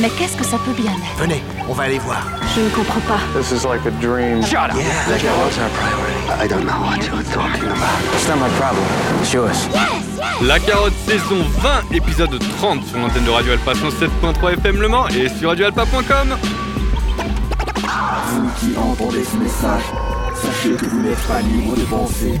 Mais qu'est-ce que ça peut bien être? Venez, on va aller voir. Je ne comprends pas. This is like a dream. Shut up. Yeah, our priority? I don't know what you're talking about. It's not my problem. It's yours. La carotte saison 20, épisode 30 sur l'antenne de Radio Alpha 107.3 FM Le Mans et sur radioalpha.com. Vous qui entendez ce message, sachez que vous n'êtes pas libre de penser,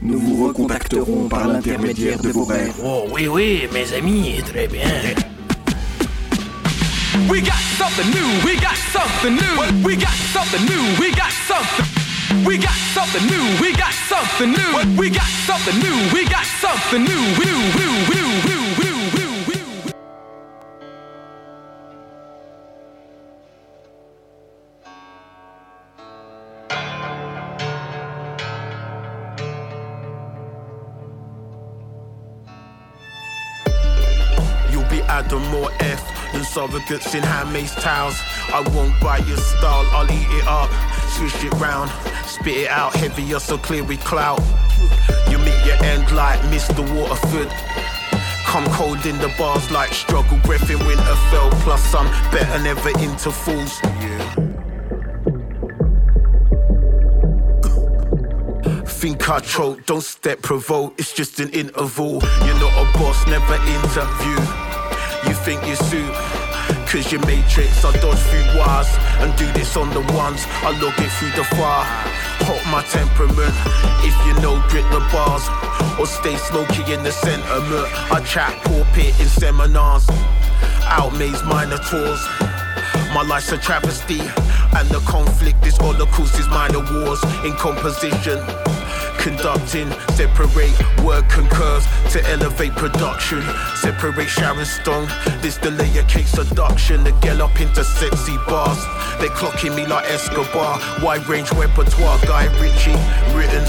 Nous vous recontacterons par l'intermédiaire de vos rêves. Oh oui, oui, mes amis, très bien. We got something new, we got something new. We got something new, we got something. We got something new, we got something new. We got something new, we got something new. New, new, new, new, new, surrogates in handmaid's towels. I won't buy your style, I'll eat it up, swish it round, spit it out heavier so clear with clout. You meet your end like Mr. Waterford. Come cold in the bars like struggle breath in Winterfell. Plus I'm better never into fools. Think I choke, don't step provoke, it's just an interval. You're not a boss, never interview. Think you suit, cause your matrix. I dodge through wires and do this on the ones. I log it through the fire. Hot my temperament, if you know, grit the bars. Or stay smoky in the sentiment. I chat pulpit in seminars. Outmaze minor tours. My life's a travesty, and the conflict is holocaust is minor wars in composition. Conducting, separate word concurs to elevate production. Separate Sharon Stone, this delay a cake seduction. To get up into sexy bars, they clocking me like Escobar. Wide range repertoire, Guy Ritchie, written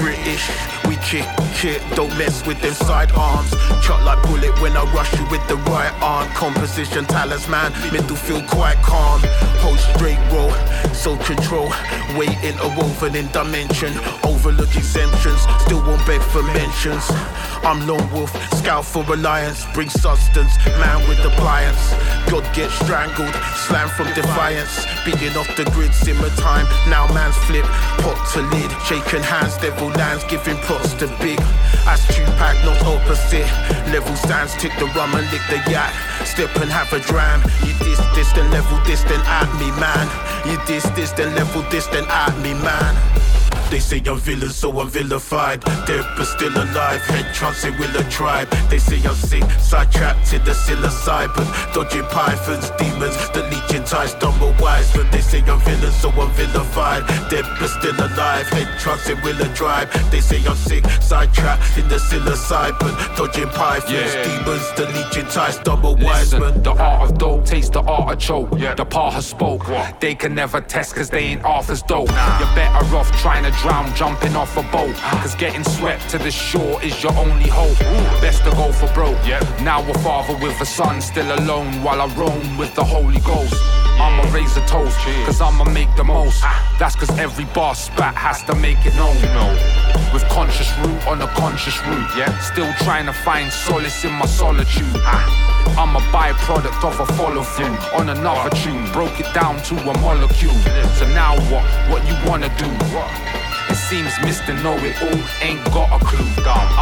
British. We kick, kick, don't mess with them sidearms. Shot like bullet when I rush you with the right arm. Composition, talisman, middle feel quite calm. Hold straight roll, so control. Weight interwoven in dimension. Overlook exemptions, still won't beg for mentions. I'm lone wolf, scout for alliance. Bring substance, man with appliance. God gets strangled, slam from defiance. Beating off the grid, simmer time. Now man's flip, pot to lid. Shaking hands, devil lands, giving props to big. As Tupac, not opposite. Level stands, tick the rum and lick the yak. Step and have a dram. You dis, this, then level this, then at me, man. You dis, this, then level this, then at me, man. They say I'm villain, so I'm vilified. Dead but still alive, head trancing with a tribe. They say I'm sick, sidetracked to the psilocybin. Dodging pythons, demons, the leeching ties, stumble wise. But they say I'm villain, so I'm vilified. Dead but still alive, head trancing with a tribe. They say I'm sick, sidetracked in the psilocybin. Dodging pythons, Yeah. demons, the leeching ties, stumble wise. Listen, the art of dope, taste the artichoke. The part has spoke. They can never test cause they ain't as dope. You're better off trying to drown, jumping off a boat. Cause getting swept to the shore is your only hope. Best to go for broke. Now a father with a son, still alone while I roam with the Holy Ghost. I'ma raise a toast, cause I'ma make the most. That's cause every bar spat has to make it known. With conscious root on a conscious route, yeah. Still trying to find solace in my solitude. I'm a byproduct of a follow through on another tune. Broke it down to a molecule. So now what? What you wanna do? Seems Mr. Know It All ain't got a clue.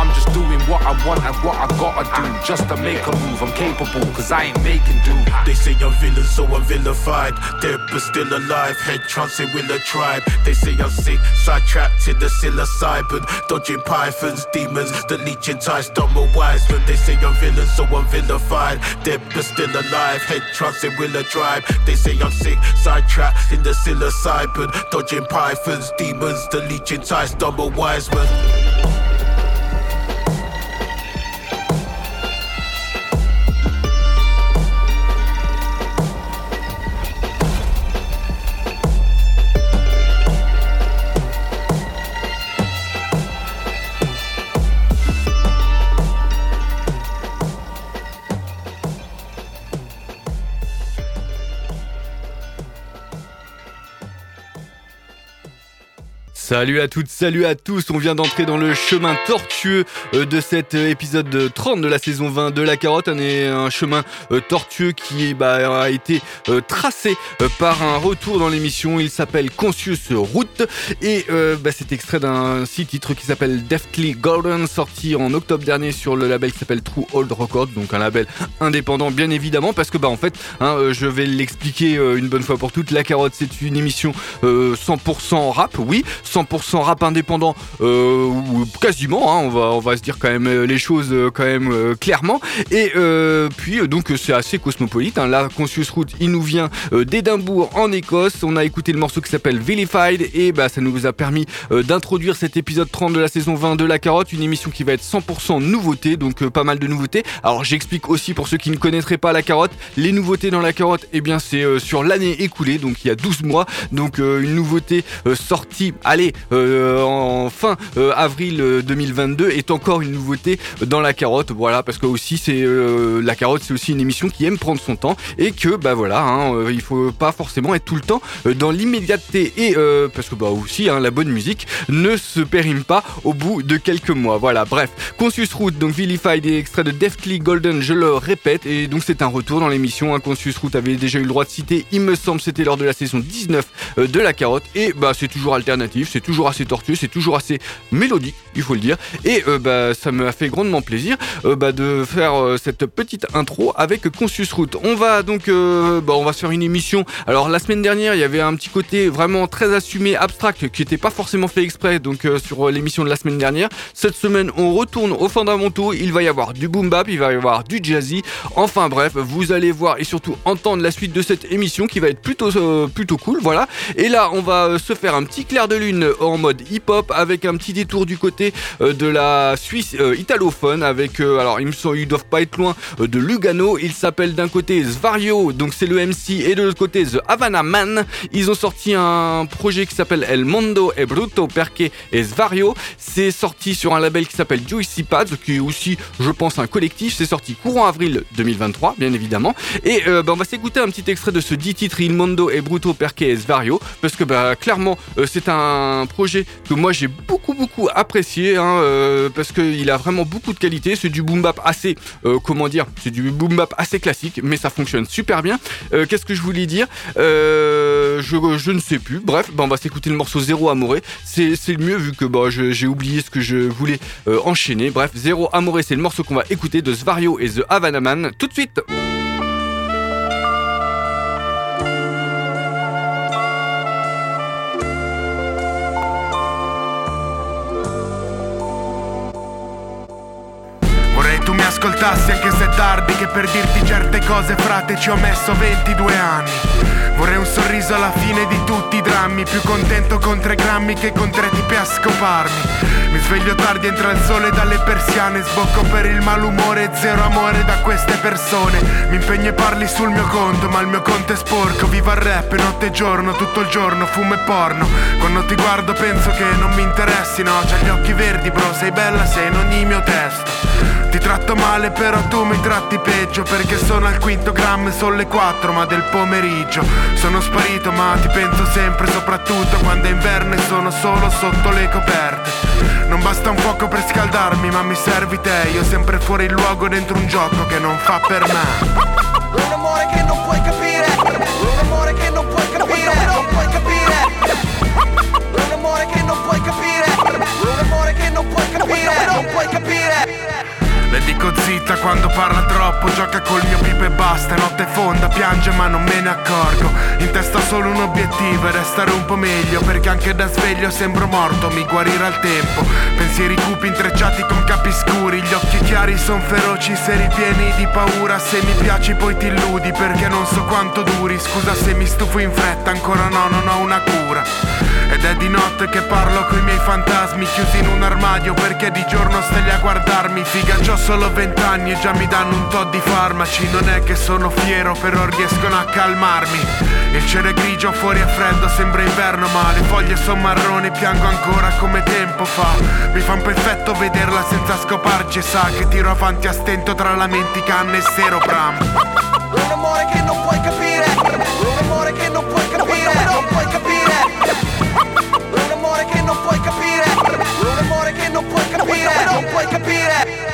I'm just doing what I want and what I gotta do just to make a move. I'm capable, cause I ain't making do. They say I'm villain, so I'm vilified. Dead but still alive, head trancing with a tribe. They say I'm sick, sidetracked to the psilocybin. Dodging pythons, demons, the leeching ties, dumber wise. But they say I'm villain, so I'm vilified. Dead but still alive, head trancing with a tribe. They say I'm sick, sidetracked in the psilocybin. Dodging pythons, demons, the Tight's double wise, but Salut à toutes, salut à tous. On vient d'entrer dans le chemin tortueux euh, de cet euh, épisode 30 de la saison 20 de La Carotte. Un, un chemin euh, tortueux qui bah, a été tracé par un retour dans l'émission. Il s'appelle Conscious Route et bah, c'est extrait d'un six titre qui s'appelle Deftly Golden, sorti en octobre dernier sur le label qui s'appelle True Old Records, donc un label indépendant bien évidemment parce que bah en fait, hein, je vais l'expliquer une bonne fois pour toutes. La Carotte, c'est une émission 100% rap, oui. 100% rap indépendant, euh, ou quasiment, hein, on, va, on va se dire quand même euh, les choses euh, quand même clairement. Et puis donc c'est assez cosmopolite. Hein. Là, Conscious Route, il nous vient d'Édimbourg en Écosse. On a écouté le morceau qui s'appelle Vilified et bah, ça nous a permis d'introduire cet épisode 30 de la saison 20 de La Carotte, une émission qui va être 100% nouveauté, donc pas mal de nouveautés. Alors j'explique aussi pour ceux qui ne connaîtraient pas La Carotte, les nouveautés dans La Carotte, et eh bien c'est sur l'année écoulée, donc il y a 12 mois, donc une nouveauté sortie, allez, euh, en fin euh, avril 2022 euh, est encore une nouveauté dans la carotte. Voilà, parce que aussi c'est la carotte, c'est aussi une émission qui aime prendre son temps et que bah voilà, hein, il faut pas forcément être tout le temps dans l'immédiateté et parce que bah aussi hein, la bonne musique ne se périme pas au bout de quelques mois. Voilà, bref, Conscious Route, donc Vilified et extrait de Deftly Golden, je le répète, et donc c'est un retour dans l'émission. Hein, Conscious Route avait déjà eu le droit de citer, il me semble, c'était lors de la saison 19 de la carotte, et bah c'est toujours alternatif, c'est toujours assez tortueux, c'est toujours assez mélodique, il faut le dire. Et euh, bah, ça me a fait grandement plaisir euh, bah, de faire euh, cette petite intro avec Conscious Route. On va donc bah, on va se faire une émission. Alors la semaine dernière, il y avait un petit côté vraiment très assumé, abstract, qui n'était pas forcément fait exprès, donc sur l'émission de la semaine dernière. Cette semaine, on retourne aux fondamentaux. Il va y avoir du boom bap, il va y avoir du jazzy. Enfin bref, vous allez voir et surtout entendre la suite de cette émission qui va être plutôt plutôt cool. Voilà. Et là, on va se faire un petit clair de lune en mode hip-hop avec un petit détour du côté euh, de la Suisse euh, italophone avec euh, alors ils, sont, ils doivent pas être loin de Lugano. Il s'appelle d'un côté Svario donc c'est le MC et de l'autre côté The Havana Man. Ils ont sorti un projet qui s'appelle El Mondo e Bruto Perché et Svario. C'est sorti sur un label qui s'appelle Juicy Pads qui est aussi je pense un collectif. C'est sorti courant avril 2023 bien évidemment. Et bah, on va s'écouter un petit extrait de ce 10 titres Il Mondo e Bruto Perché et Svario parce que bah, clairement c'est un un projet que moi j'ai beaucoup beaucoup apprécié hein, euh, parce qu'il a vraiment beaucoup de qualité. C'est du boom bap assez, euh, comment dire, c'est du boom bap assez classique, mais ça fonctionne super bien. Euh, qu'est-ce que je voulais dire je, je, ne sais plus. Bref, bah, on va s'écouter le morceau Zéro Amoré. C'est le mieux vu que bah, j'ai oublié ce que je voulais enchaîner. Bref, Zéro Amoré, c'est le morceau qu'on va écouter de Svario et The Havana Man tout de suite. Ascoltassi anche se è tardi Che per dirti certe cose frate ci ho messo 22 anni Vorrei un sorriso alla fine di tutti i drammi Più contento con tre grammi che con tre tipi a scoparmi. Mi sveglio tardi, entra il sole dalle persiane Sbocco per il malumore, zero amore da queste persone. Mi impegno e parli sul mio conto, ma il mio conto è sporco. Viva il rap, notte e giorno, tutto il giorno, fumo e porno. Quando ti guardo penso che non mi interessi, no? C'hai gli occhi verdi bro, sei bella, sei in ogni mio testo. Ti tratto male però tu mi tratti peggio Perché sono al quinto grammo e sono le quattro ma del pomeriggio Sono sparito ma ti penso sempre soprattutto quando è inverno e sono solo sotto le coperte. Non basta un fuoco per scaldarmi ma mi servi te. Io sempre fuori luogo dentro un gioco che non fa per me. Un amore che non puoi capire. Un amore che non puoi capire. Non puoi capire. Un amore che non puoi capire. Un amore che non puoi capire. Non puoi capire. Le dico zitta quando parla troppo Gioca col mio pipe e basta Notte fonda, piange ma non me ne accorgo. In testa solo un obiettivo E restare un po' meglio Perché anche da sveglio sembro morto Mi guarirà il tempo. Pensieri cupi intrecciati con capi scuri Gli occhi chiari son feroci Se ripieni di paura Se mi piaci poi ti illudi Perché non so quanto duri. Scusa se mi stufo in fretta Ancora no, non ho una cura. Ed è di notte che parlo coi miei fantasmi chiusi in un armadio perché di giorno stai a guardarmi. Figa, c'ho solo vent'anni e già mi danno un po' di farmaci. Non è che sono fiero però riescono a calmarmi. Il cielo è grigio, fuori è freddo, sembra inverno Ma le foglie sono marrone, piango ancora come tempo fa. Mi fa un perfetto vederla senza scoparci E sa che tiro avanti a stento tra lamenti, canne e seropram Un amore che non puoi capire. Un amore che non puoi capire. Non puoi capire. Un amore che non puoi capire. Un amore che non puoi capire. Non puoi capire.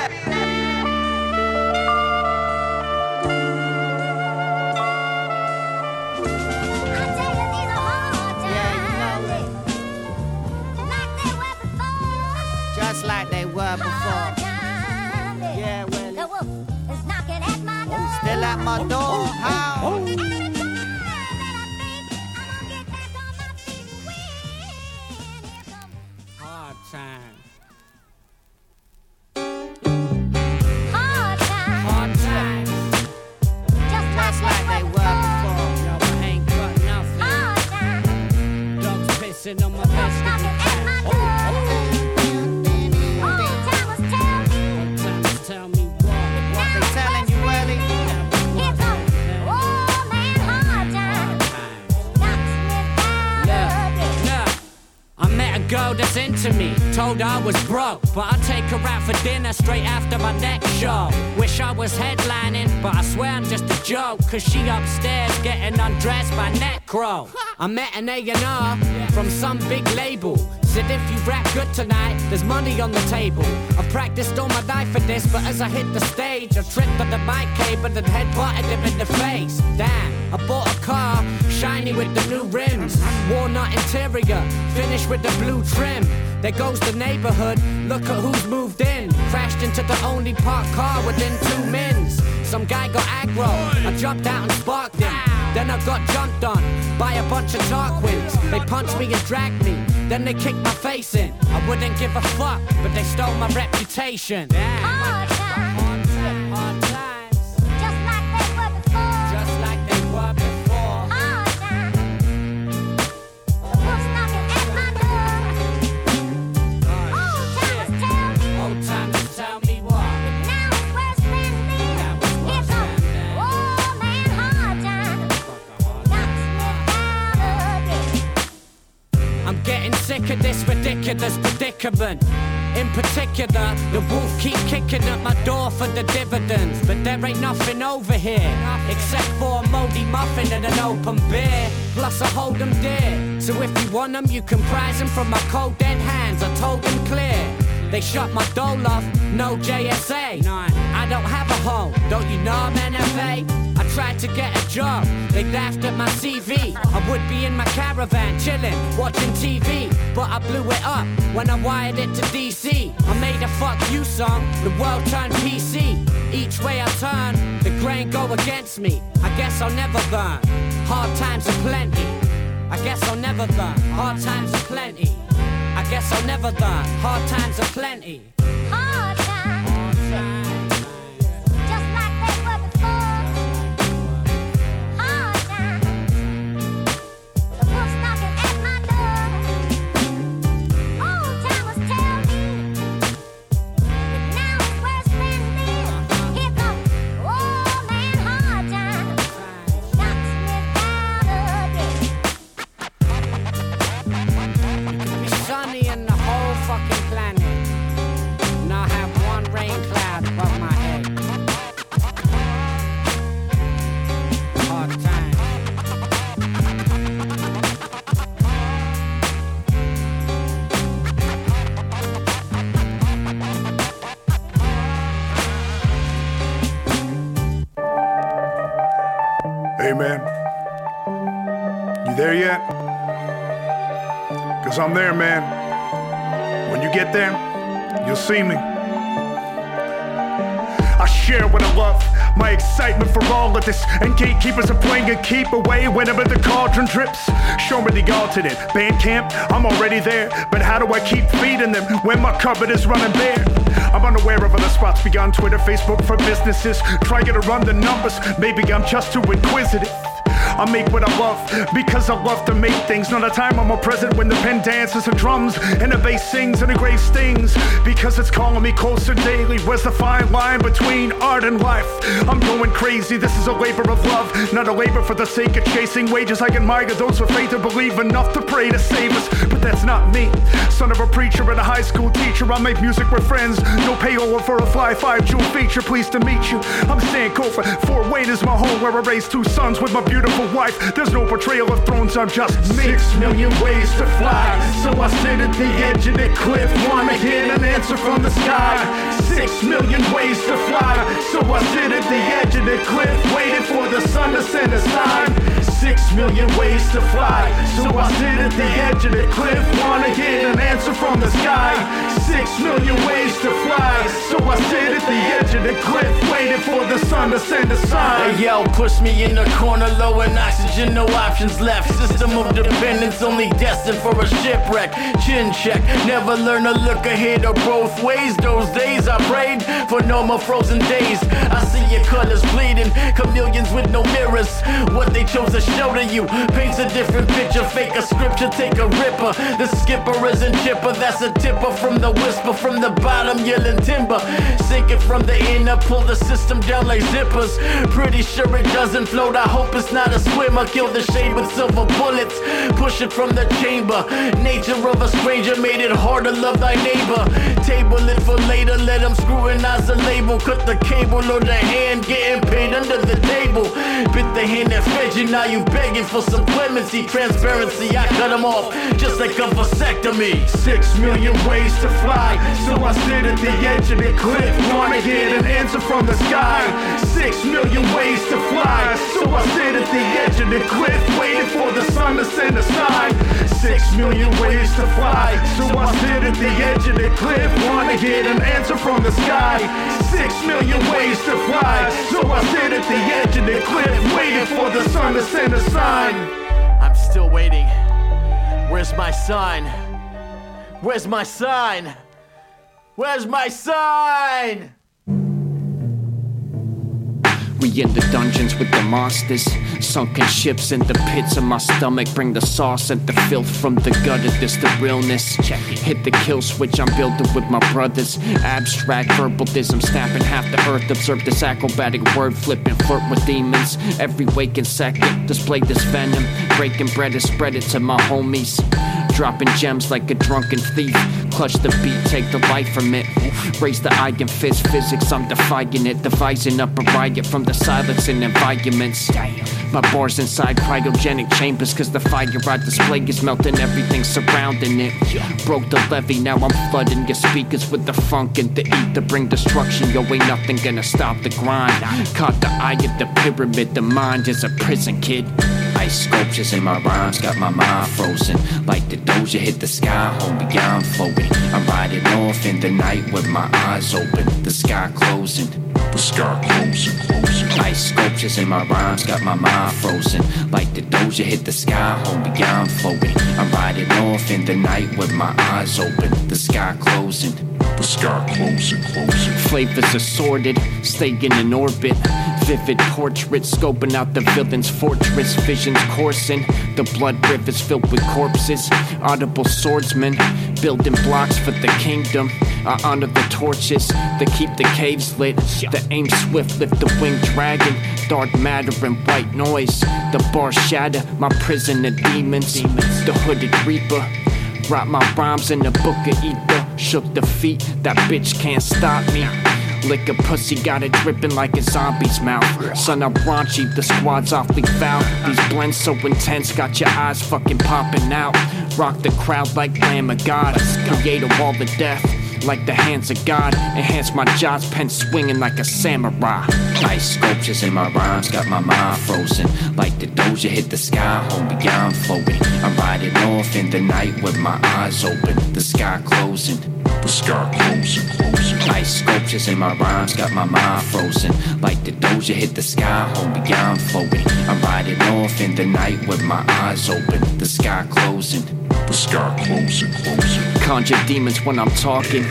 Dinner straight after my next show. Wish I was headlining, but I swear I'm just a joke, cause she upstairs getting undressed by Necro. I met an A&R from some big label. Said if you rap good tonight, there's money on the table. I've practiced all my life for this, but as I hit the stage, I tripped on the mic cable and head butted him in the face. Damn, I bought a car, shiny with the new rims. Walnut interior, finished with the blue trim. There goes the neighborhood, look at who's moved in. Crashed into the only parked car within two mins. Some guy got aggro, I jumped out and sparked him. Then I got jumped on by a bunch of Tarquins. They punched me and dragged me, then they kicked my face in. I wouldn't give a fuck, but they stole my reputation. Predicament. In particular, the wolf keep kicking at my door for the dividends. But there ain't nothing over here, except for a moldy muffin and an open beer. Plus I hold them dear. So if you want them, you can prize them from my cold dead hands. I told them clear. They shut my door off, no JSA. I don't have a home, don't you know I'm NFA? Tried to get a job, they laughed at my CV. I would be in my caravan, chilling, watching TV. But I blew it up when I wired it to DC. I made a fuck you song, the world turned PC. Each way I turn, the grain go against me. I guess I'll never learn. Hard times are plenty. I guess I'll never learn. Hard times are plenty. I guess I'll never learn. Hard times are plenty. I'm there, man. When you get there, you'll see me. I share what I love, my excitement for all of this. And gatekeepers are playing a keep away whenever the cauldron drips. Show me the alternate. Band camp, I'm already there. But how do I keep feeding them when my cupboard is running bare? I'm unaware of other spots beyond Twitter, Facebook for businesses. Trying to run the numbers, maybe I'm just too inquisitive. I make what I love because I love to make things. Not a time I'm more present when the pen dances and drums and the bass sings and the grave stings because it's calling me closer daily. Where's the fine line between art and life? I'm going crazy. This is a labor of love, not a labor for the sake of chasing wages. I can admire those with faith to believe enough to pray to save us, but that's not me. Son of a preacher and a high school teacher, I make music with friends. No payover for a fly five jewel feature. Pleased to meet you. I'm Stan Cofer. Fort Wayne is my home where I raised two sons with my beautiful wife. There's no portrayal of thrones, I'm just me. Six million ways to fly. So I sit at the edge of the cliff. Wanna get an answer from the sky. Six million ways to fly. So I sit at the edge of the cliff, waiting for the sun to send a sign. Six million ways to fly. So I sit at the edge of the cliff. Wanna get an answer from the sky. Six million ways to fly. So I sit at the edge of the cliff, waiting waiting for the sun to send a sign. Hey yo, push me in the corner, low in oxygen, no options left. System of dependence, only destined for a shipwreck. Chin check, never learn to look ahead or both ways. Those days I prayed for no more frozen days. I see your colors bleeding, chameleons with no mirrors. What they chose to show to you paints a different picture. Fake a scripture, take a ripper. The skipper isn't chipper, that's a tipper from the whisper from the bottom, yelling timber. Sink it from the inner, pull the system down like zippers. Pretty sure it doesn't float, I hope it's not a swimmer. Kill the shade with silver bullets, push it from the chamber. Nature of a stranger made it hard to love thy neighbor. Table it for later, let them scrutinize the label. Cut the cable or the hand getting paid under the table. Bit the hand that fed you, now you begging for some clemency. Transparency, I cut them off just like a vasectomy. Six million ways to fly, so I sit at the edge of the cliff. Wanna get an answer from the sky. Six million ways to fly, so I sit at the edge of the cliff, waiting for the sun to send a sign. Six million ways to fly, so I sit at the edge of the cliff. Wanna get an answer from the sky. Six million ways to fly, so I sit at the edge of the cliff, waiting for the sun to send a sign. I'm still waiting. Where's my sign? Where's my sign? Where's my sign? We in the dungeons with the monsters. Sunken ships in the pits of my stomach. Bring the sauce and the filth from the gutter. This the realness. Check it. Hit the kill switch. I'm building with my brothers. Abstract verbalism. Snapping half the earth. Observe this acrobatic word flipping. Flirt with demons. Every waking second. Display this venom. Breaking bread and spread it to my homies. Dropping gems like a drunken thief. Clutch the beat, take the life from it. Raise the iron fist, physics, I'm defying it. Devising up a riot from the silence and environments. My bars inside cryogenic chambers, cause the fire I display is melting everything surrounding it. Broke the levee, now I'm flooding your speakers with the funk and the ether. Bring destruction, yo, ain't nothing gonna stop the grind. Caught the eye of the pyramid, the mind is a prison, kid. Ice sculptures in my rhymes got my mind frozen. Like the doja hit the sky, homie, I'm floating. I'm riding off in the night with my eyes open. The sky closing. The sky closing, closing. Ice sculptures in my rhymes got my mind frozen. Like the doja hit the sky, homie, I'm floating. I'm riding off in the night with my eyes open. The sky closing. The sky closing, closing. Flavors assorted, staying in orbit. Vivid portraits, scoping out the villain's fortress. Visions coursing, the blood rivers filled with corpses. Audible swordsmen, building blocks for the kingdom. I honor the torches that keep the caves lit. The aim swift, lift the winged dragon. Dark matter and white noise. The bars shatter, my prison of demons. The hooded reaper. Write my rhymes in the book of ether. Shook the feet, that bitch can't stop me. Lick a pussy, got it dripping like a zombie's mouth. Son, I'm raunchy, the squad's awfully foul. These blends so intense, got your eyes fucking popping out. Rock the crowd like Lamb of God. A wall of death like the hands of God. Enhance my jaws, pen swinging like a samurai. Ice sculptures in my rhymes got my mind frozen. Like the doja hit the sky, homie, I'm floating. I'm riding off in the night with my eyes open. The sky closing. The sky closing, closing. Ice sculptures in my rhymes got my mind frozen. Like the doja hit the sky, homie, I'm floating. I'm riding off in the night with my eyes open. The sky closing. The closing, closing. Conjure demons when I'm talking.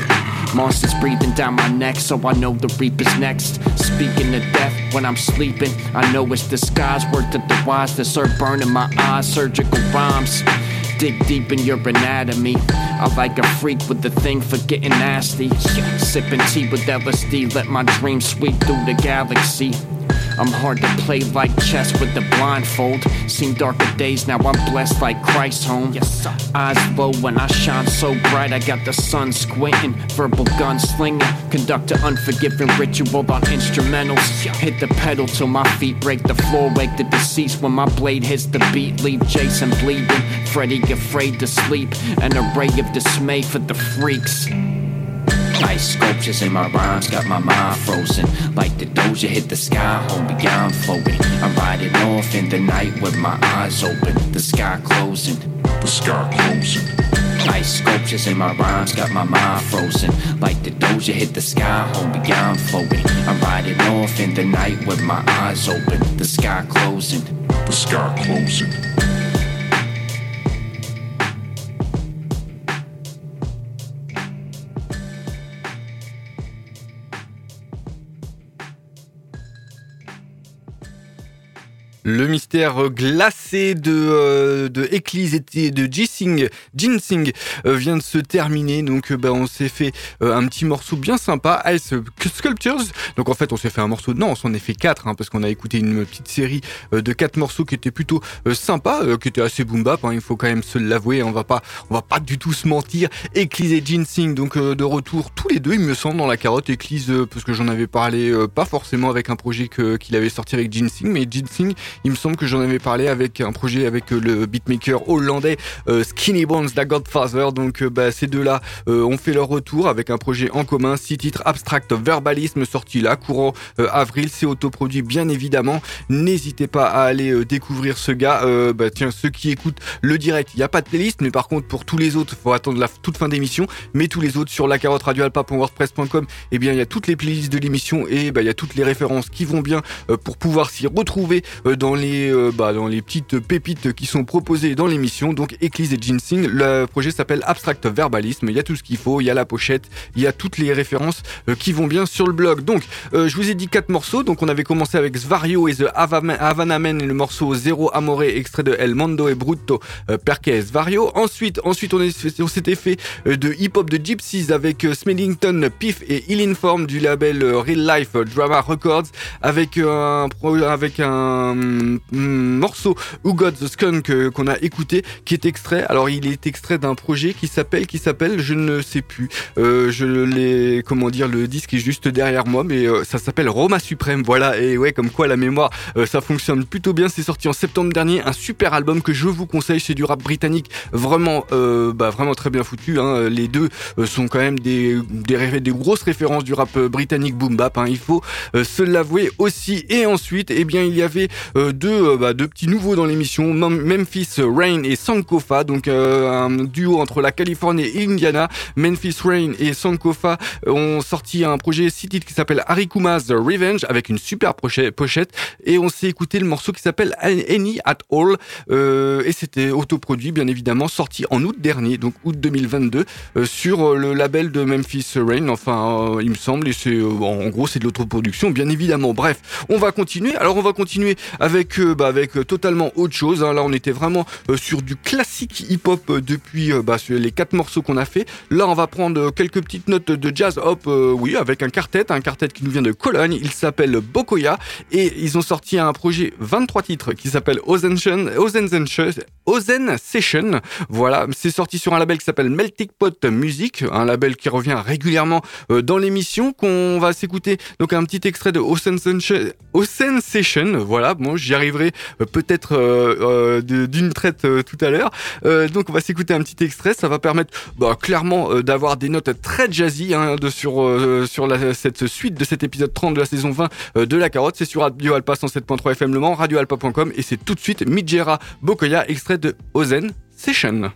Monsters breathing down my neck, so I know the reaper's next. Speaking of death when I'm sleeping, I know it's skies. Word to the wise, the serve burning my eyes. Surgical rhymes. Dig deep in your anatomy. I like a freak with the thing for getting nasty. Sipping tea with LSD, let my dreams sweep through the galaxy. I'm hard to play like chess with the blindfold. Seen darker days, now I'm blessed like Christ home. yes Eyes low when I shine so bright, I got the sun squinting. Verbal gunslinger, conduct an unforgiving ritual on instrumentals. Hit the pedal till my feet break the floor, wake the deceased when my blade hits the beat. Leave Jason bleeding, Freddy afraid to sleep. An array of dismay for the freaks. Ice sculptures in my rhymes got my mind frozen. Like the doja hit the sky, homie, I'm floating. I'm riding off in the night with my eyes open. The sky closing. The sky closing. Ice sculptures in my rhymes got my mind frozen. Like the doja hit the sky, homie, I'm floating. I'm riding off in the night with my eyes open. The sky closing. The sky closing. Le mystère glacé de, euh, de Eclise et de Ginsing, Ginsing euh, vient de se terminer. Donc, euh, bah, on s'est fait euh, un petit morceau bien sympa, Ice Sculptures. Donc, en fait, on s'est fait un morceau. Non, on s'en est fait quatre, hein, parce qu'on a écouté une petite série euh, de quatre morceaux qui étaient plutôt euh, sympas, euh, qui étaient assez boom bap. Hein, il faut quand même se l'avouer. On va pas, on va pas du tout se mentir. Eclise et Ginsing, donc euh, de retour tous les deux, il me semble, dans la carotte. Eclise, euh, parce que j'en avais parlé, euh, pas forcément avec un projet qu'il avait sorti avec Ginsing, mais Ginsing, il me semble que j'en avais parlé avec un projet avec euh, le beatmaker hollandais euh, Skinny Bones, da Godfather. Donc euh, bah, ces deux-là ont fait leur retour avec un projet en commun, six titres Abstract Verbalisme sorti là, courant avril. C'est autoproduit bien évidemment. N'hésitez pas à aller découvrir ce gars. Bah, tiens, ceux qui écoutent le direct, il n'y a pas de playlist, mais par contre pour tous les autres, faut attendre la toute fin d'émission. Mais tous les autres sur la carotte radioalpa.wordpress.com, eh bien il y a toutes les playlists de l'émission et bah, il y a toutes les références qui vont bien pour pouvoir s'y retrouver dans les euh, bah, dans les petites pépites qui sont proposées dans l'émission. Donc Eclise et Ginsing, le projet s'appelle Abstract Verbalisme. Il y a tout ce qu'il faut, il y a la pochette, il y a toutes les références euh, qui vont bien sur le blog. Donc euh, je vous ai dit quatre morceaux. Donc on avait commencé avec Svario et The Havana et le morceau Zero Amore extrait de El Mondo et Brutto Perché Svario. Ensuite ensuite on, s'était fait de hip hop de Gypsies avec Smellington, Piff et Ill Inform du label Real Life Drama Records avec un avec un morceau Who Got the Skunk euh, qu'on a écouté qui est extrait. Alors il est extrait d'un projet qui s'appelle qui s'appelle je ne sais plus. Euh, je l'ai comment dire le disque est juste derrière moi mais euh, ça s'appelle Roma Suprême. Voilà et ouais comme quoi la mémoire euh, ça fonctionne plutôt bien. C'est sorti en septembre dernier un super album que je vous conseille. C'est du rap britannique vraiment bah, vraiment très bien foutu. Hein. Les deux sont quand même des, des, grosses références du rap britannique boom bap. Hein. Il faut se l'avouer aussi. Et ensuite, eh bien, il y avait deux, euh, bah, deux petits nouveaux dans l'émission, Mem- Memphis Rain et Sankofa, donc euh, un duo entre la Californie et Indiana. Memphis Rain et Sankofa euh, ont sorti un projet six qui s'appelle Harikuma's Revenge avec une super pochette. Et on s'est écouté le morceau qui s'appelle Any at All. Euh, et c'était autoproduit, bien évidemment, sorti en août dernier, donc août 2022, euh, sur euh, le label de Memphis Rain. Enfin, euh, il me semble, et c'est euh, en gros c'est de l'autoproduction, bien évidemment. Bref, on va continuer. Alors on va continuer avec euh, bah, euh, totalement autre chose. hein. Là, on était vraiment euh, sur du classique hip-hop depuis bah, les quatre morceaux qu'on a fait. Là, on va prendre quelques petites notes de jazz hop, oui, avec un quartet, un quartet qui nous vient de Cologne. Il s'appelle Bokoya et ils ont sorti un projet 23 titres qui s'appelle Ozenzention- Ozen Session. Voilà, c'est sorti sur un label qui s'appelle Melting Pot Music, un label qui revient régulièrement dans l'émission. Qu'on va s'écouter donc un petit extrait de Ozen. Ozen Session, voilà, bon, j'y arriverai euh, peut-être euh, euh, d'une traite tout à l'heure. Donc on va s'écouter un petit extrait, ça va permettre bah, clairement d'avoir des notes très jazzy hein, de, sur, sur cette suite de cet épisode 30 de la saison 20 euh, de La Carotte. C'est sur Radio Alpa 107.3 FM Le Mans, radioalpa.com et c'est tout de suite Midjera Bokoya, extrait de Ozen Session.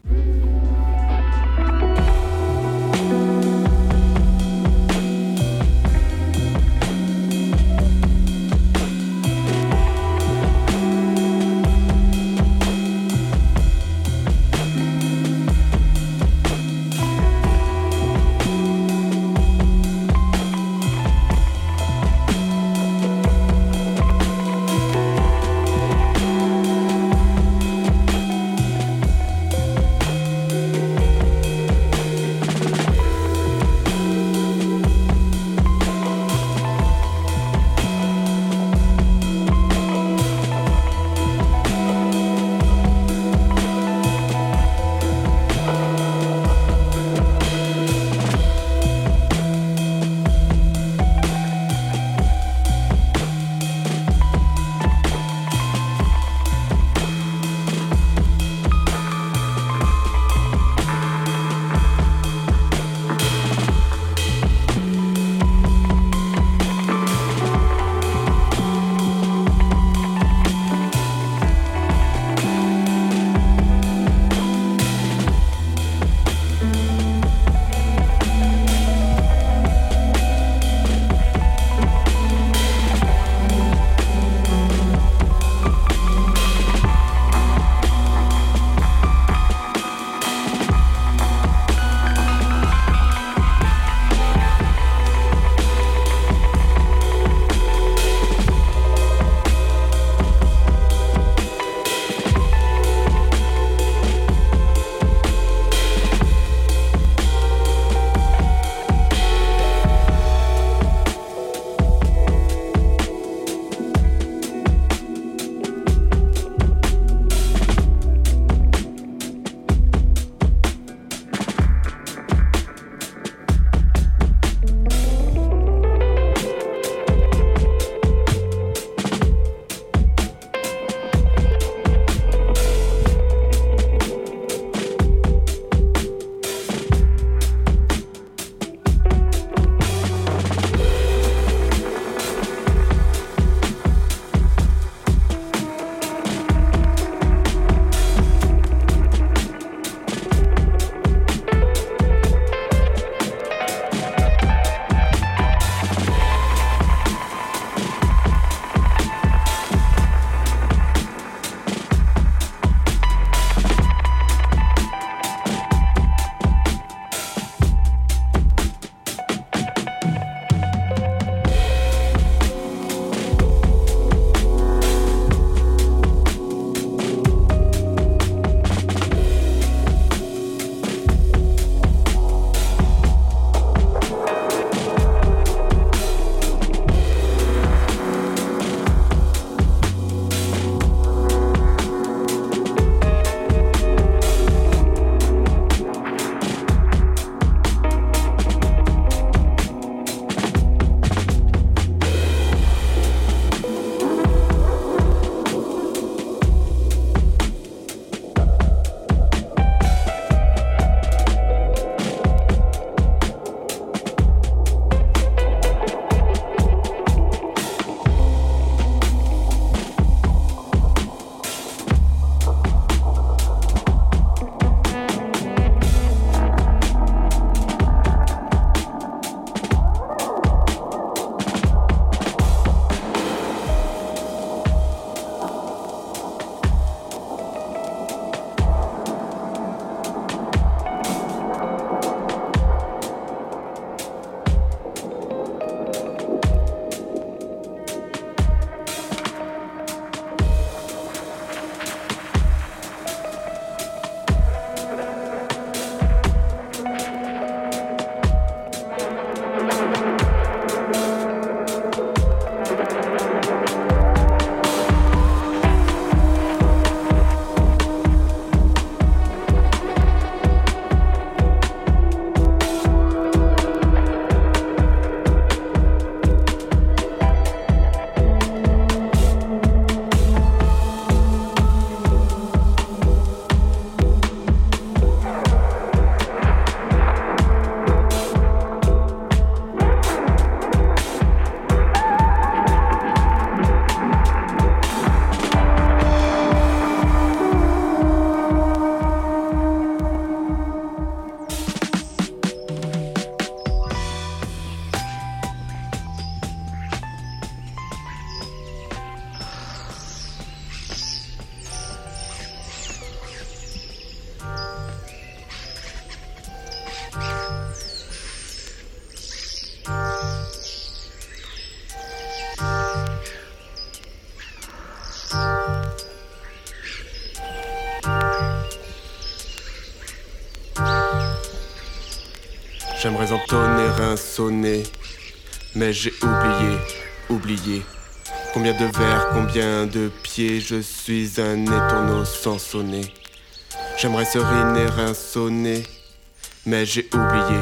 J'aimerais entonner un sonnet, mais j'ai oublié, oublié. Combien de verres, combien de pieds, je suis un étourneau sans sonner. J'aimerais seriner un sonnet, mais j'ai oublié,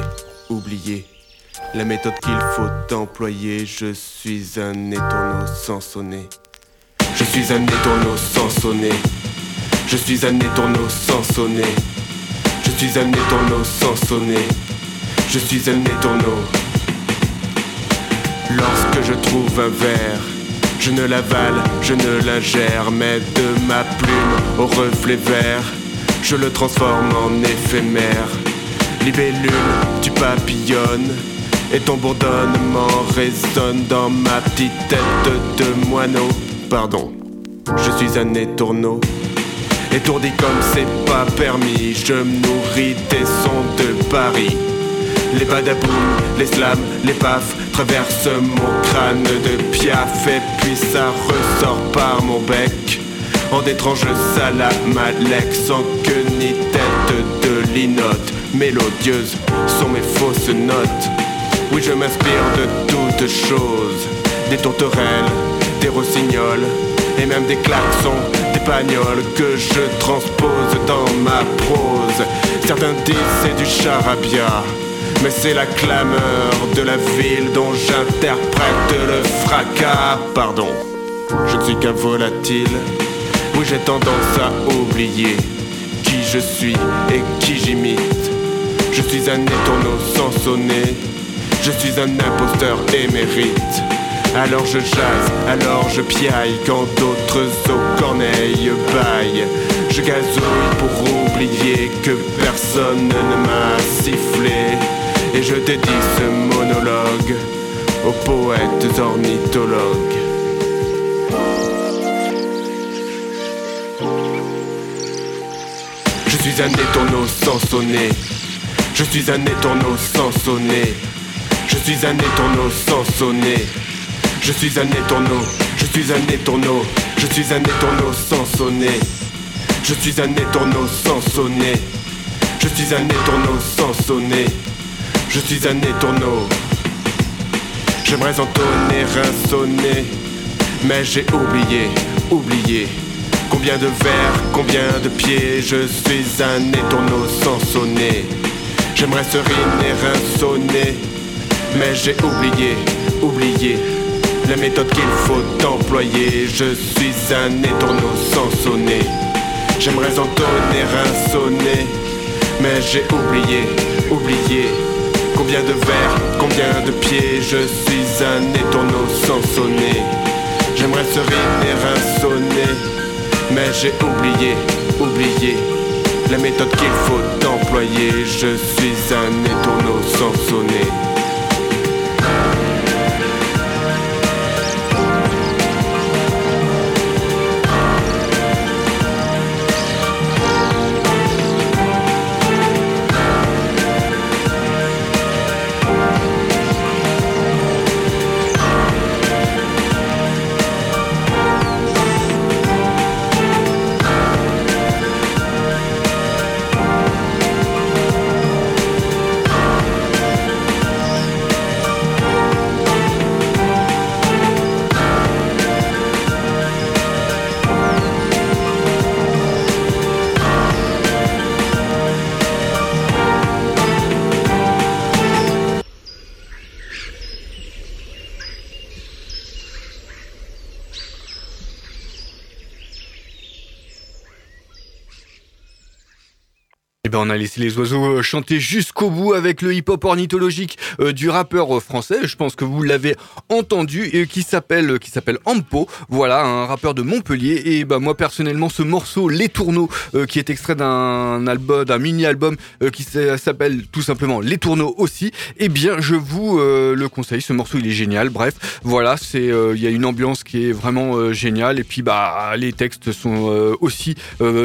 oublié. La méthode qu'il faut employer, je suis un étourneau sans sonner. Je suis un étourneau sans sonner. Je suis un étourneau sans sonner. Je suis un étourneau sans sonner. Je suis un étourneau. Lorsque je trouve un verre, je ne l'avale, je ne l'ingère, mais de ma plume au reflet vert, je le transforme en éphémère. Libellule, tu papillonnes, et ton bourdonnement résonne dans ma petite tête de moineau. Pardon, je suis un étourneau. Étourdi comme c'est pas permis, je me nourris des sons de Paris. Les badaboum, les slams, les paf traversent mon crâne de piaf et puis ça ressort par mon bec. En d'étranges salamalecs sans queue ni tête de linotte. Mélodieuses sont mes fausses notes. Oui, je m'inspire de toutes choses. Des tourterelles, des rossignols, et même des klaxons, des pagnols que je transpose dans ma prose. Certains disent c'est du charabia, mais c'est la clameur de la ville dont j'interprète le fracas. Pardon, je ne suis qu'un volatile. Oui, j'ai tendance à oublier qui je suis et qui j'imite. Je suis un étourneau sans sonner. Je suis un imposteur émérite. Alors je jase, alors je piaille quand d'autres aux corneilles baillent. Je gazouille pour oublier que personne ne m'a sifflé. Et je dédie ce monologue aux poètes ornithologues. Je suis un étourneau sans sonner. Je suis un étourneau sans sonner. Je suis un étourneau sans sonner. Je suis un étourneau, je suis un étourneau, je suis un étourneau sans sonner. Je suis un étourneau sans sonner. Je suis un étourneau sans sonner. Je suis un étourneau. J'aimerais entonner un sonnet, mais j'ai oublié, oublié. Combien de verres, combien de pieds, je suis un étourneau sans sonner. J'aimerais seriner un sonnet, mais j'ai oublié, oublié. La méthode qu'il faut employer, je suis un étourneau sans sonner. J'aimerais entonner un sonnet, mais j'ai oublié, oublié. Combien de verres, combien de pieds, je suis un étourneau sans sonner. J'aimerais seriner un sonnet, mais j'ai oublié, oublié. La méthode qu'il faut employer, je suis un étourneau sans sonner. A laissé les oiseaux euh, chanter jusqu'au bout avec le hip-hop ornithologique euh, du rappeur euh, français. Je pense que vous l'avez entendu et qui s'appelle Ampo. Voilà, un rappeur de Montpellier. Et bah moi personnellement, ce morceau Les Tourneaux, qui est extrait d'un album, d'un mini-album qui s'appelle tout simplement Les Tourneaux aussi. Eh bien, je vous le conseille. Ce morceau, il est génial. Bref, voilà, c'est il y a une ambiance qui est vraiment géniale. Et puis bah les textes sont aussi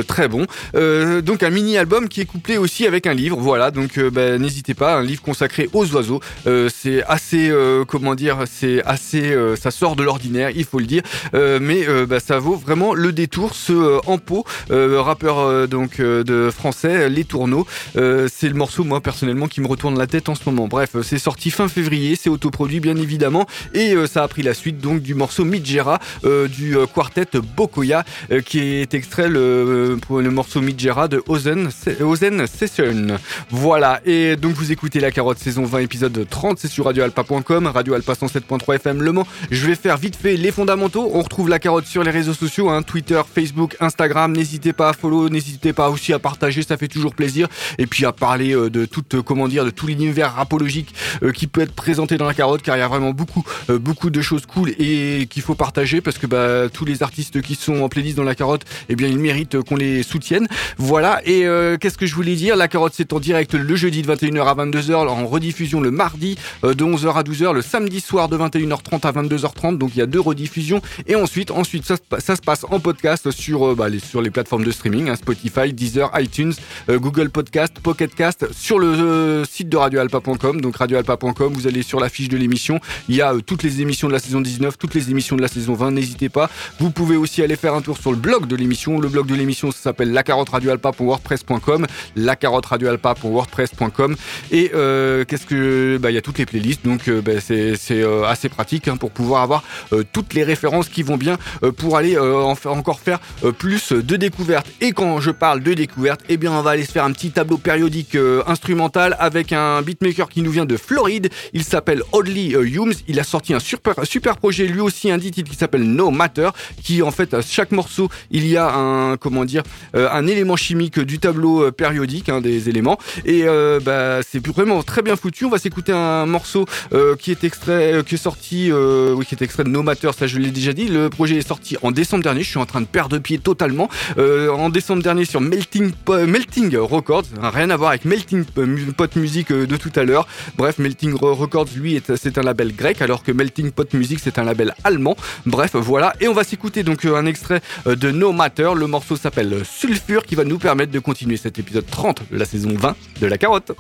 très bons. donc un mini-album qui est couplé aussi avec un livre. Voilà, donc bah, n'hésitez pas, un livre consacré aux oiseaux. c'est assez, comment dire, c'est assez, ça sort de l'ordinaire, il faut le dire, mais bah, ça vaut vraiment le détour. Ce Ampo, rappeur donc de français, Les Tourneaux, c'est le morceau moi personnellement qui me retourne la tête en ce moment. Bref, c'est sorti fin février, c'est autoproduit bien évidemment, et ça a pris la suite donc du morceau Midgera du quartet Bokoya qui est extrait le, le morceau Midgera de Ozen Session. Voilà, et donc vous écoutez La Carotte saison 20 épisode 30, c'est sur radioalpa.com, radioalpa 107.3 FM Le Mans. Je vais faire vite fait les fondamentaux. On retrouve La Carotte sur les réseaux sociaux, hein, Twitter, Facebook, Instagram. N'hésitez pas à follow, n'hésitez pas aussi à partager, ça fait toujours plaisir. Et puis à parler euh, de tout, euh, comment dire, de tout l'univers rapologique euh, qui peut être présenté dans La Carotte, car il y a vraiment beaucoup, beaucoup de choses cool et qu'il faut partager parce que bah, tous les artistes qui sont en playlist dans La Carotte, eh bien ils méritent qu'on les soutienne. Voilà, et qu'est-ce que je voulais La Carotte c'est en direct le jeudi de 21h à 22h, en rediffusion le mardi de 11h à 12h, le samedi soir de 21h30 à 22h30, donc il y a deux rediffusions. Et ensuite, ensuite ça, se passe en podcast sur, bah, les, sur les plateformes de streaming, hein, Spotify, Deezer, iTunes, Google Podcast, Pocket Cast, sur le site de radioalpa.com, donc radioalpa.com, vous allez sur la fiche de l'émission, il y a toutes les émissions de la saison 19, toutes les émissions de la saison 20, n'hésitez pas. Vous pouvez aussi aller faire un tour sur le blog de l'émission, le blog de l'émission ça s'appelle la carotte radioalpa.wordpress.com, la carotte radioalpa.wordpress.com et euh, qu'est-ce que bah il y a toutes les playlists donc euh, bah, c'est euh, assez pratique hein, pour pouvoir avoir toutes les références qui vont bien pour aller en faire encore faire plus de découvertes. Et quand je parle de découvertes eh bien on va aller se faire un petit tableau périodique instrumental avec un beatmaker qui nous vient de Floride. Il s'appelle Oddly Humes. Il a sorti un super super projet lui aussi un titre qui s'appelle No Matter qui en fait à chaque morceau il y a un comment dire un élément chimique du tableau périodique hein, des éléments et bah, c'est vraiment très bien foutu on va s'écouter un morceau euh, qui est extrait, euh, qui est sorti, euh, oui, qui est extrait de No Matter, ça je l'ai déjà dit. Le projet est sorti en décembre dernier. Je suis en train de perdre pied totalement. en décembre dernier sur Melting, Melting Records, rien à voir avec Melting Pot Music de tout à l'heure. Bref, Melting Records, lui, c'est un label grec, alors que Melting Pot Music, c'est un label allemand. Bref, voilà. Et on va s'écouter donc un extrait de No Matter. Le morceau s'appelle Sulfur, qui va nous permettre de continuer cet épisode 30 la saison 20 de la carotte.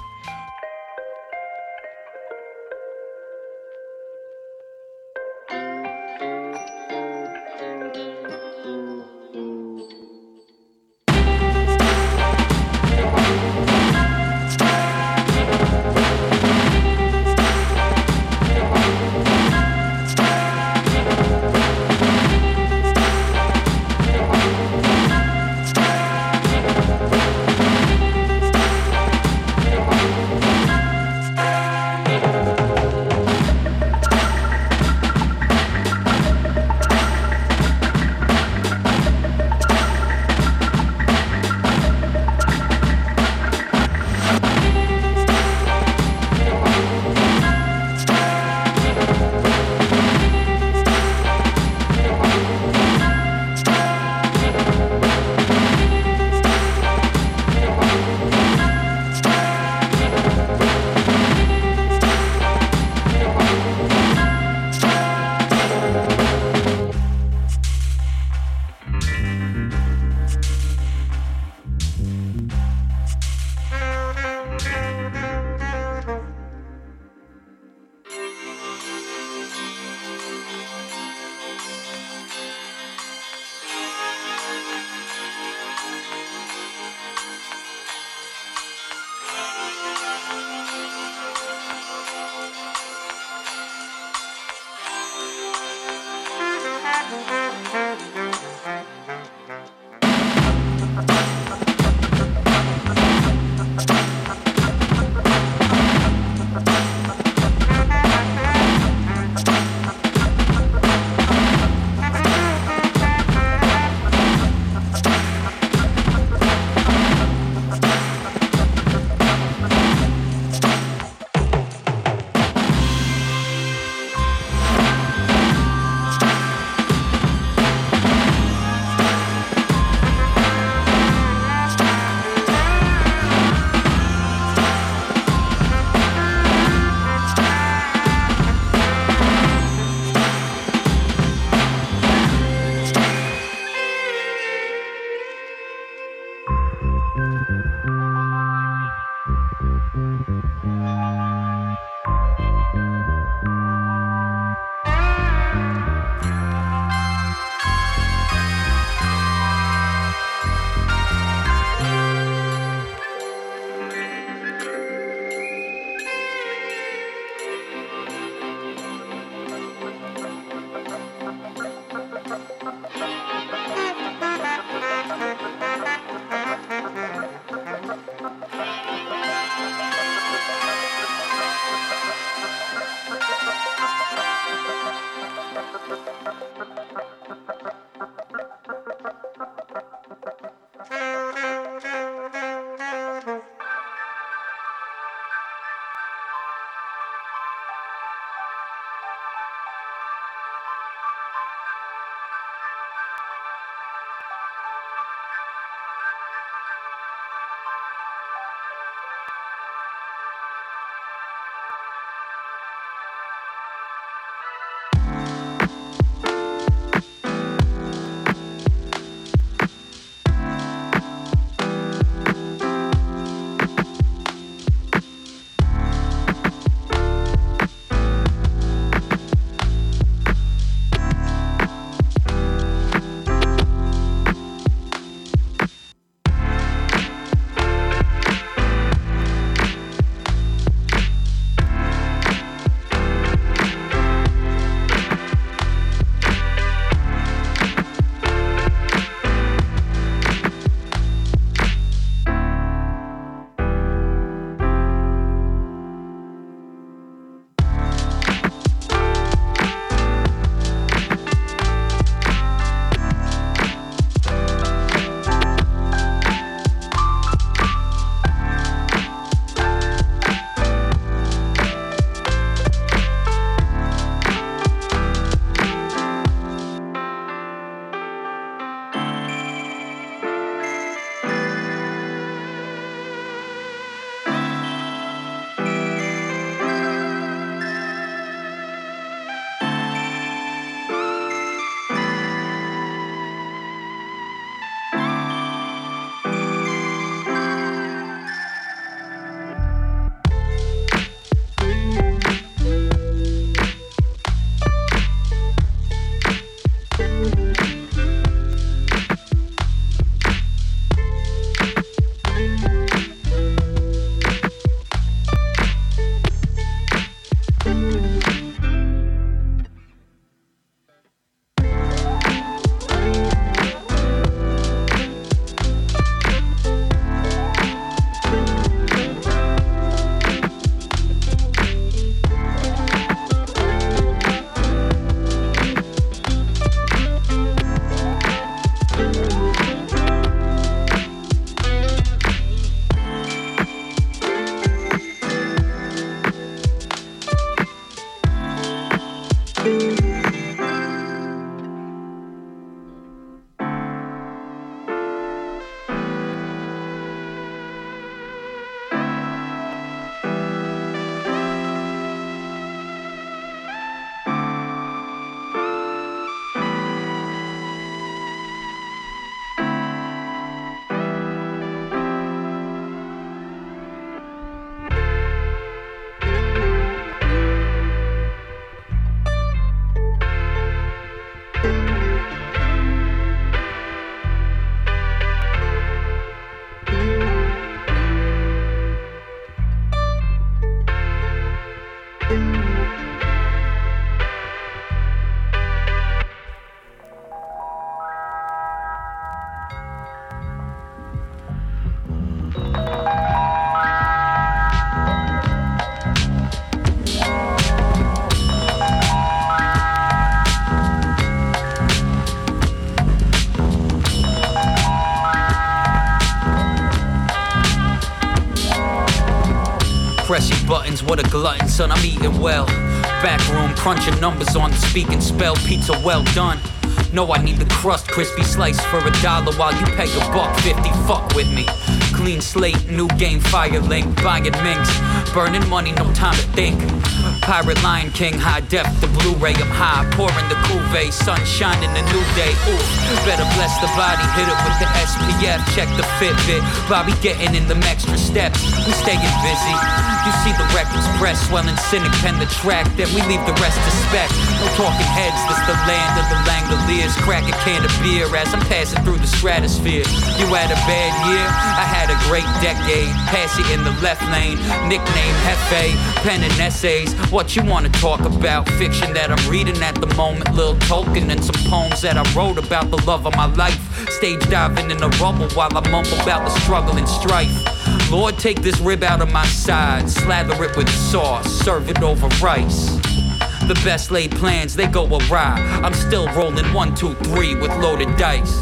Buttons, what a glutton, son, I'm eating well. Back room, crunching numbers on the speaking spell. Pizza well done. No, I need the crust, crispy slice for a dollar while you pay a buck fifty. Fuck with me. Clean slate, new game, fire link, buying minks. Burning money, no time to think. Pirate Lion King, high def, the Blu-ray, I'm high, pouring the cuvee, sunshine in the new day. Ooh, better bless the body, hit it with the SPF, check the Fitbit. Bobby getting in them extra steps, we staying busy. You see the records press, swelling cynic, pen the track, then we leave the rest to spec. No talking heads, this the land of the Langoliers. Crack a can of beer as I'm passing through the stratosphere. You had a bad year, I had a great decade. Pass it in the left lane, nickname Hefe, penning essays. What you wanna talk about? Fiction that I'm reading at the moment, Lil Tolkien, and some poems that I wrote about the love of my life. Stage diving in the rubble while I mumble about the struggle and strife. Lord, take this rib out of my side, slather it with sauce, serve it over rice. The best laid plans, they go awry. I'm still rolling one, two, three with loaded dice.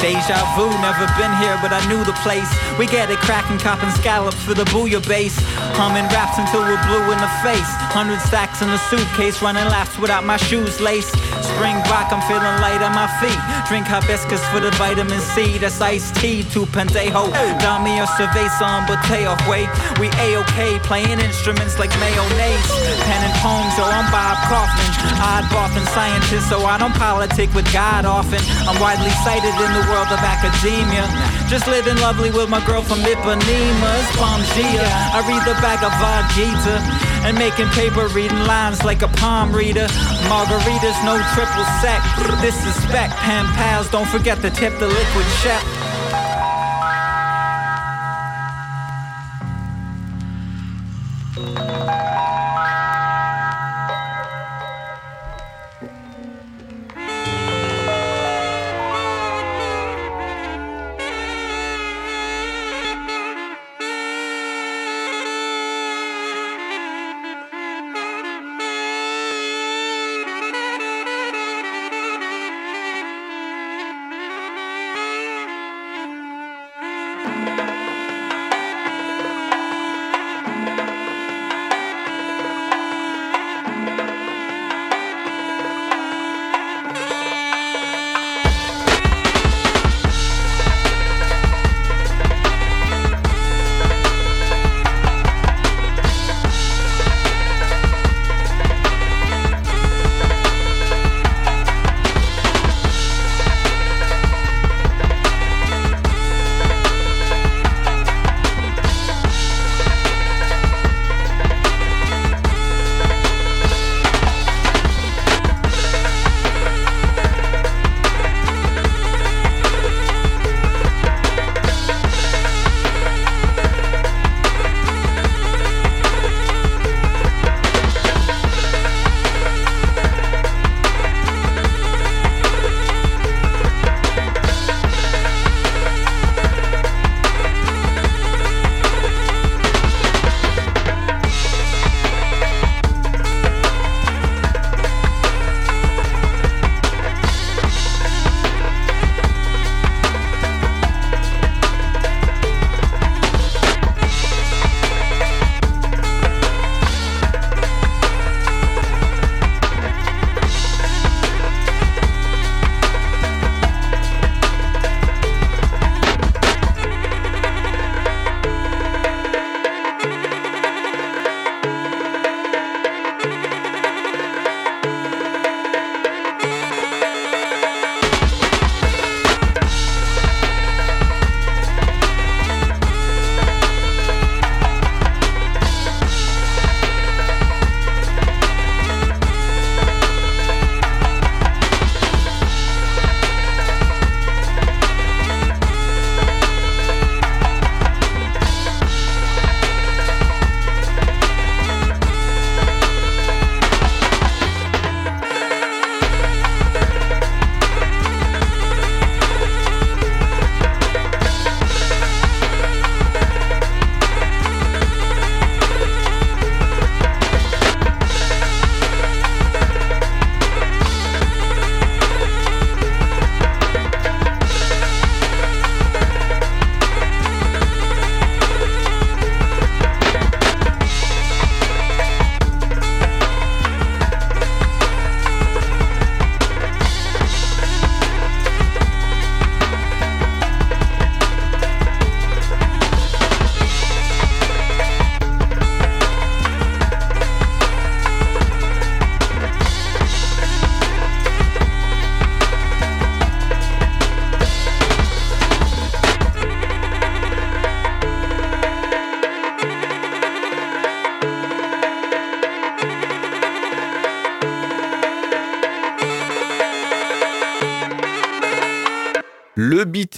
Deja vu, never been here, but I knew the place. We get it cracking, copping scallops for the booyah base. Humming raps until we're blue in the face. Hundred stacks in the suitcase, running laps without my shoes laced. Spring rock, I'm feeling light on my feet. Drink hibiscus for the vitamin C. That's iced tea, two pendejo. Dame a cerveza on botella, way. We A-OK, playing instruments like mayonnaise. Pen and poems, yo, I'm Bob Kaufman. Odd and scientist, so I don't politic with God often. I'm widely cited in the world of academia. Just living lovely with my girl from Ipanemas, Pomgia. I read the back Bhagavad Gita and making paper, reading lines like a palm reader. Margaritas, no triple sec. Disrespect, pen pals, don't forget to tip the liquid check.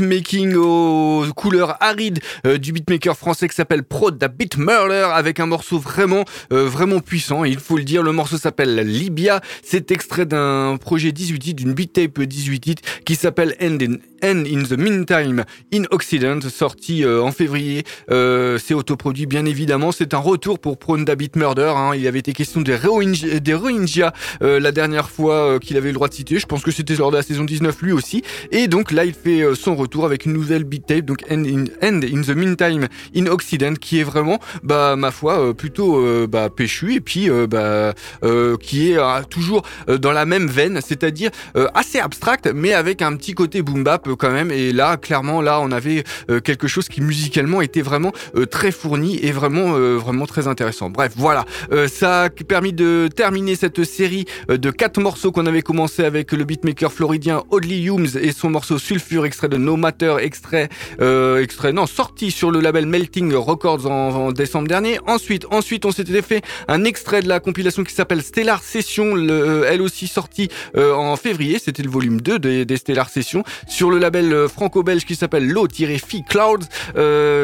making au aux couleurs arides euh, du beatmaker français qui s'appelle Prod da Beat Murder avec un morceau vraiment euh, vraiment puissant. il faut le dire, le morceau s'appelle Libya. C'est extrait d'un projet 18 d'une beat tape 18 qui s'appelle End in, in the Meantime in Occident, sorti euh, en février. C'est autoproduit bien évidemment. C'est un retour pour Prod da Beat Murder. Hein. Il avait été question des Rohingyas, des Rohingya, la dernière fois qu'il avait le droit de citer. Je pense que c'était lors de la saison 19 lui aussi. Et donc là, il fait euh, son retour avec une nouvelle beat tape, donc End in, the Meantime in Occident, qui est vraiment, bah, ma foi, euh, plutôt euh, bah, péchu et puis bah, qui est toujours dans la même veine, c'est-à-dire assez abstract, mais avec un petit côté boom bap quand même. Et là, clairement, là, on avait quelque chose qui musicalement était vraiment très fourni et vraiment, vraiment très intéressant. Bref, voilà, ça a permis de terminer cette série de quatre morceaux qu'on avait commencé avec le beatmaker floridien Audley Humes et son morceau Sulfur extrait de No Matter, extrait, euh, extrait, non, sorti sur le label Melting Records en, décembre dernier. Ensuite, ensuite, on s'était fait un extrait de la compilation qui s'appelle Stellar Session, euh, elle aussi sortie euh, en février. C'était le volume 2 des, Stellar Sessions sur le label euh, franco-belge qui s'appelle Low-Fi Clouds,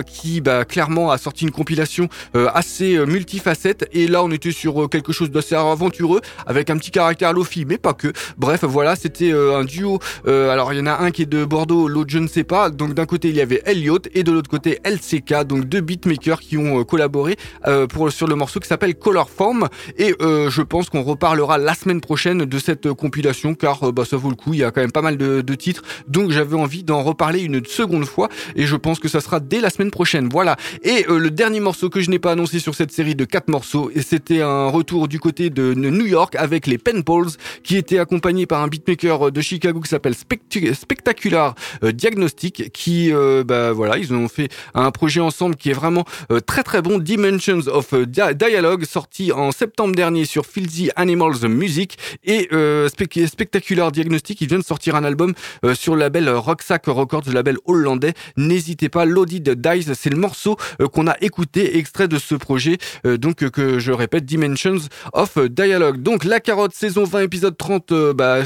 qui bah, clairement a sorti une compilation assez multifacette. Et là, on était sur quelque chose d'assez aventureux avec un petit caractère Lofi, mais pas que. Bref, voilà, c'était un duo. alors, il y en a un qui est de Bordeaux, l'autre je ne sais pas. Donc d'un côté il y avait Elliot et de l'autre côté LCK, donc deux beatmakers qui ont euh, collaboré euh, pour sur le morceau qui s'appelle Color Form. Et euh, je pense qu'on reparlera la semaine prochaine de cette compilation car bah, ça vaut le coup. Il y a quand même pas mal de, titres, donc j'avais envie d'en reparler une seconde fois et je pense que ça sera dès la semaine prochaine. Voilà. Et le dernier morceau que je n'ai pas annoncé sur cette série de quatre morceaux, et c'était un retour du côté de New York avec les Penpals qui était accompagné par un beatmaker de Chicago qui s'appelle Spectacular Diagnostic qui, bah voilà, ils ont fait un projet ensemble qui est vraiment euh, très très bon, Dimensions of euh, Dialogue, sorti en septembre dernier sur Filthy Animals Music et Spectacular Diagnostic, il vient de sortir un album sur le label Rocksack Records, le label hollandais. N'hésitez pas, Loaded Dice, c'est le morceau qu'on a écouté, extrait de ce projet, donc que je répète, Dimensions of Dialogue. Donc la carotte saison 20 épisode 30 bah,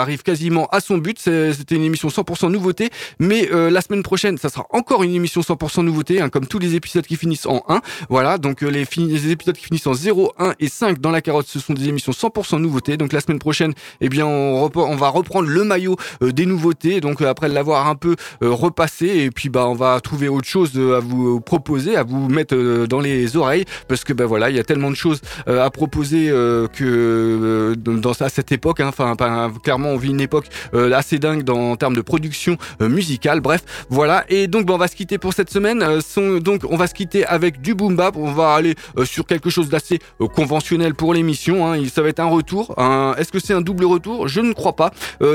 arrive quasiment à son but. C'était une émission 100% nouveauté. Mais euh, la semaine prochaine, ça sera encore une émission 100% nouveauté, hein, comme tous les épisodes qui finissent en 1. Voilà, donc euh, les, épisodes qui finissent en 0, 1 et 5 dans la carotte, ce sont des émissions 100% nouveauté. Donc la semaine prochaine, eh bien, on, va reprendre le maillot euh, des nouveautés. Donc après l'avoir un peu repassé, et puis bah on va trouver autre chose à vous proposer, à vous mettre dans les oreilles, parce que bah voilà, il y a tellement de choses à proposer que dans à cette époque. Hein. Enfin, clairement, on vit une époque assez dingue en termes de production euh, musical. Bref, voilà. Et donc, on va se quitter pour cette semaine. Euh, donc, on va se quitter avec du boom bap. On va aller euh, sur quelque chose d'assez conventionnel pour l'émission. Hein. Ça va être un retour. Est-ce que c'est un double retour? Je ne crois pas.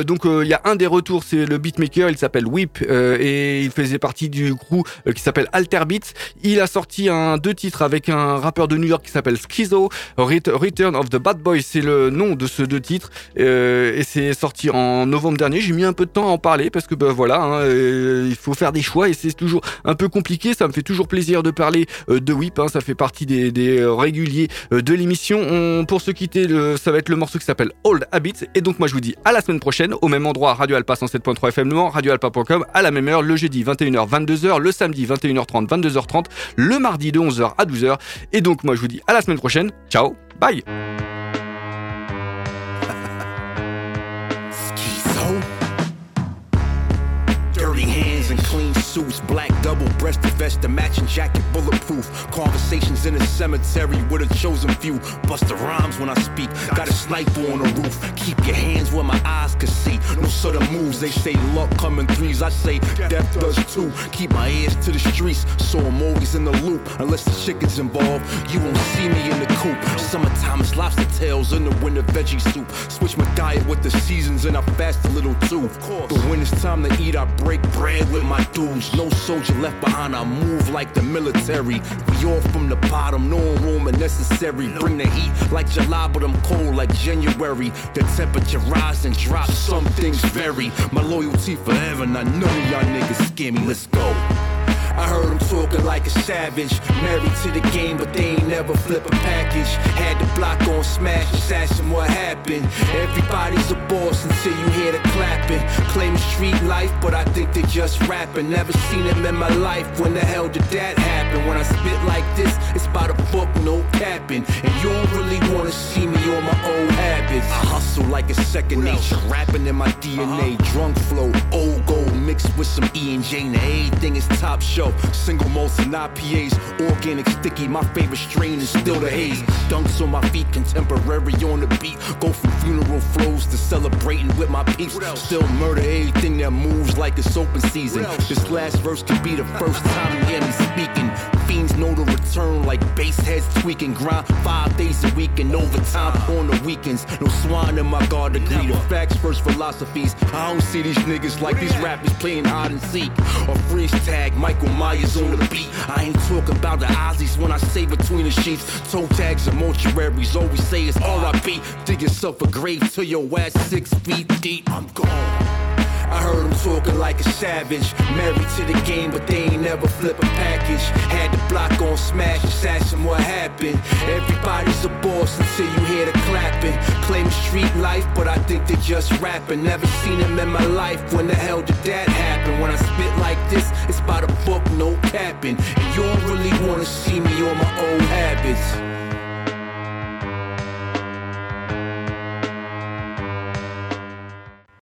donc, il y a un des retours, c'est le beatmaker. Il s'appelle Whip et il faisait partie du crew qui s'appelle Alter Beats. Il a sorti un deux titres avec un rappeur de New York qui s'appelle Schizo. Return of the Bad Boy, c'est le nom de ce deux titres et c'est sorti en novembre dernier. J'ai mis un peu de temps à en parler parce que bah, voilà, hein, euh, il faut faire des choix et c'est toujours un peu compliqué. Ça me fait toujours plaisir de parler euh, de Whip, hein, ça fait partie des, euh, réguliers de l'émission. Pour se quitter, ça va être le morceau qui s'appelle Old Habits. Et donc moi je vous dis à la semaine prochaine, au même endroit, Radio Alpa 107.3 FM Le radioalpa.com, à la même heure, le jeudi 21h, 22h, le samedi 21h30, 22h30, le mardi de 11h à 12h. Et donc moi je vous dis à la semaine prochaine. Ciao, bye suits, black double-breasted vest, a matching jacket, bulletproof. Conversations in a cemetery with a chosen few. Bust the rhymes when I speak. Got a sniper on the roof. Keep your hands where my eyes can see. No sudden moves. They say luck coming threes. I say death does too. Keep my ears to the streets, so I'm always in the loop. Unless the chicken's involved, you won't see me in the coop. Summertime is lobster tails in the winter veggie soup. Switch my diet with the seasons and I fast a little too. But when it's time to eat, I break bread with my dudes. No soldier left behind, I move like the military. We all from the bottom, no room unnecessary. Bring the heat like July, but I'm cold like January. The temperature rise and drops, some things vary. My loyalty forever, not none of y'all niggas scare me. Let's go. I heard him talking like a savage. Married to the game, but they ain't never flip a package. Had the block on smash, assassin, what happened? Everybody's a boss until you hear the clapping. Claim street life, but I think they just rapping. Never seen him in my life. When the hell did that happen? When I spit like this, it's by the book, no capping. And you don't really wanna see me on my old habits. I hustle like a second nature, rapping in my DNA. Uh-huh. Drunk flow, old mixed with some E and J. Now everything is top shelf. Single malts and IPAs, organic sticky. My favorite strain is still the haze. Dunks on my feet, contemporary on the beat. Go from funeral flows to celebrating with my peeps. Still murder everything that moves like it's open season. This last verse could be the first time you hear me speaking. Fiends know the return like bass heads tweaking. Grind five days a week and overtime on the weekends. No swine in my guard degree. The facts first philosophies. I don't see these niggas like these rappers playing hide and seek. Or freeze tag Michael Myers on the beat. I ain't talking about the Aussies when I say between the sheets. Toe tags and mortuaries. Always say it's RIP. Dig yourself a grave till your ass six feet deep. I'm gone. I heard him talking like a savage. Married to the game, but they ain't never flip a package. Had the block on smash, ask what happened. Everybody's a boss until you hear the clapping. Claim street life, but I think they just rapping. Never seen him in my life. When the hell did that happen? When I spit like this, it's by the book, no capping. And you don't really wanna see me on my old habits.